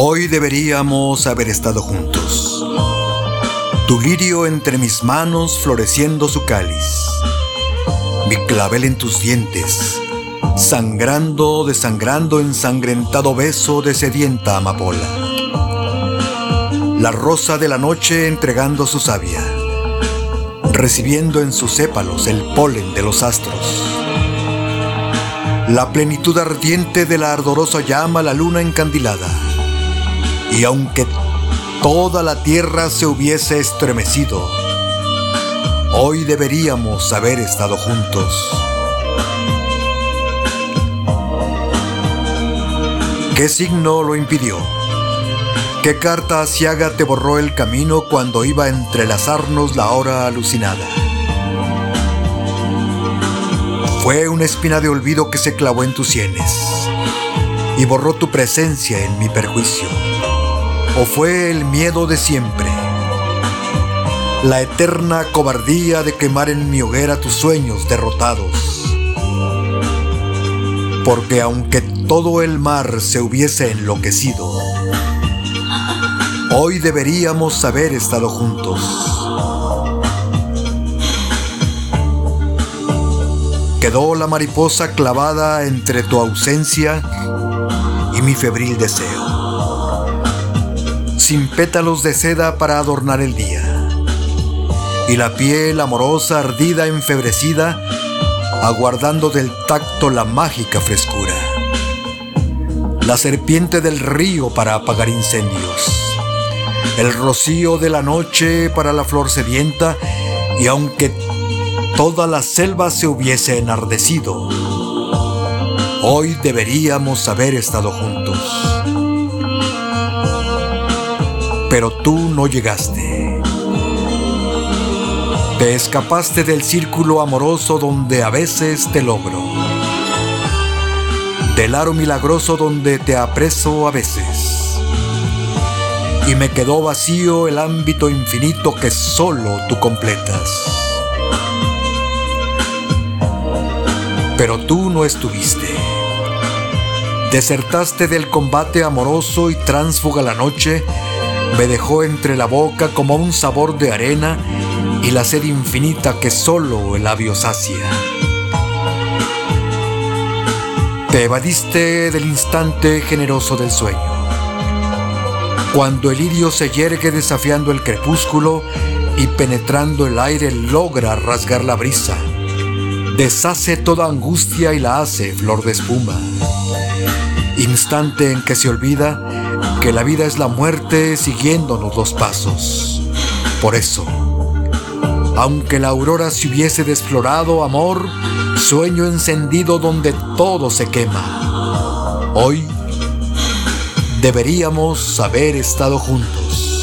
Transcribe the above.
Hoy deberíamos haber estado juntos. Tu lirio entre mis manos floreciendo su cáliz. Mi clavel en tus dientes, sangrando, desangrando ensangrentado beso de sedienta amapola. La rosa de la noche entregando su savia, recibiendo en sus sépalos el polen de los astros. La plenitud ardiente de la ardorosa llama la luna encandilada y aunque toda la tierra se hubiese estremecido, hoy deberíamos haber estado juntos. ¿Qué signo lo impidió? ¿Qué carta asiaga te borró el camino cuando iba a entrelazarnos la hora alucinada? Fue una espina de olvido que se clavó en tus sienes y borró tu presencia en mi perjuicio o fue el miedo de siempre? La eterna cobardía de quemar en mi hoguera tus sueños derrotados. Porque aunque todo el mar se hubiese enloquecido, hoy deberíamos haber estado juntos. Quedó la mariposa clavada entre tu ausencia y mi febril deseo sin pétalos de seda para adornar el día. Y la piel amorosa, ardida, enfebrecida, aguardando del tacto la mágica frescura. La serpiente del río para apagar incendios. El rocío de la noche para la flor sedienta. Y aunque toda la selva se hubiese enardecido, hoy deberíamos haber estado juntos pero tú no llegaste. Te escapaste del círculo amoroso donde a veces te logro. Del aro milagroso donde te apreso a veces. Y me quedó vacío el ámbito infinito que solo tú completas. Pero tú no estuviste. Desertaste del combate amoroso y tránsfuga la noche me dejó entre la boca como un sabor de arena y la sed infinita que solo el labio sacia. Te evadiste del instante generoso del sueño. Cuando el lirio se yergue desafiando el crepúsculo y penetrando el aire logra rasgar la brisa, deshace toda angustia y la hace flor de espuma. Instante en que se olvida que la vida es la muerte siguiéndonos los pasos. Por eso, aunque la aurora se hubiese desflorado, amor, sueño encendido donde todo se quema. Hoy deberíamos haber estado juntos.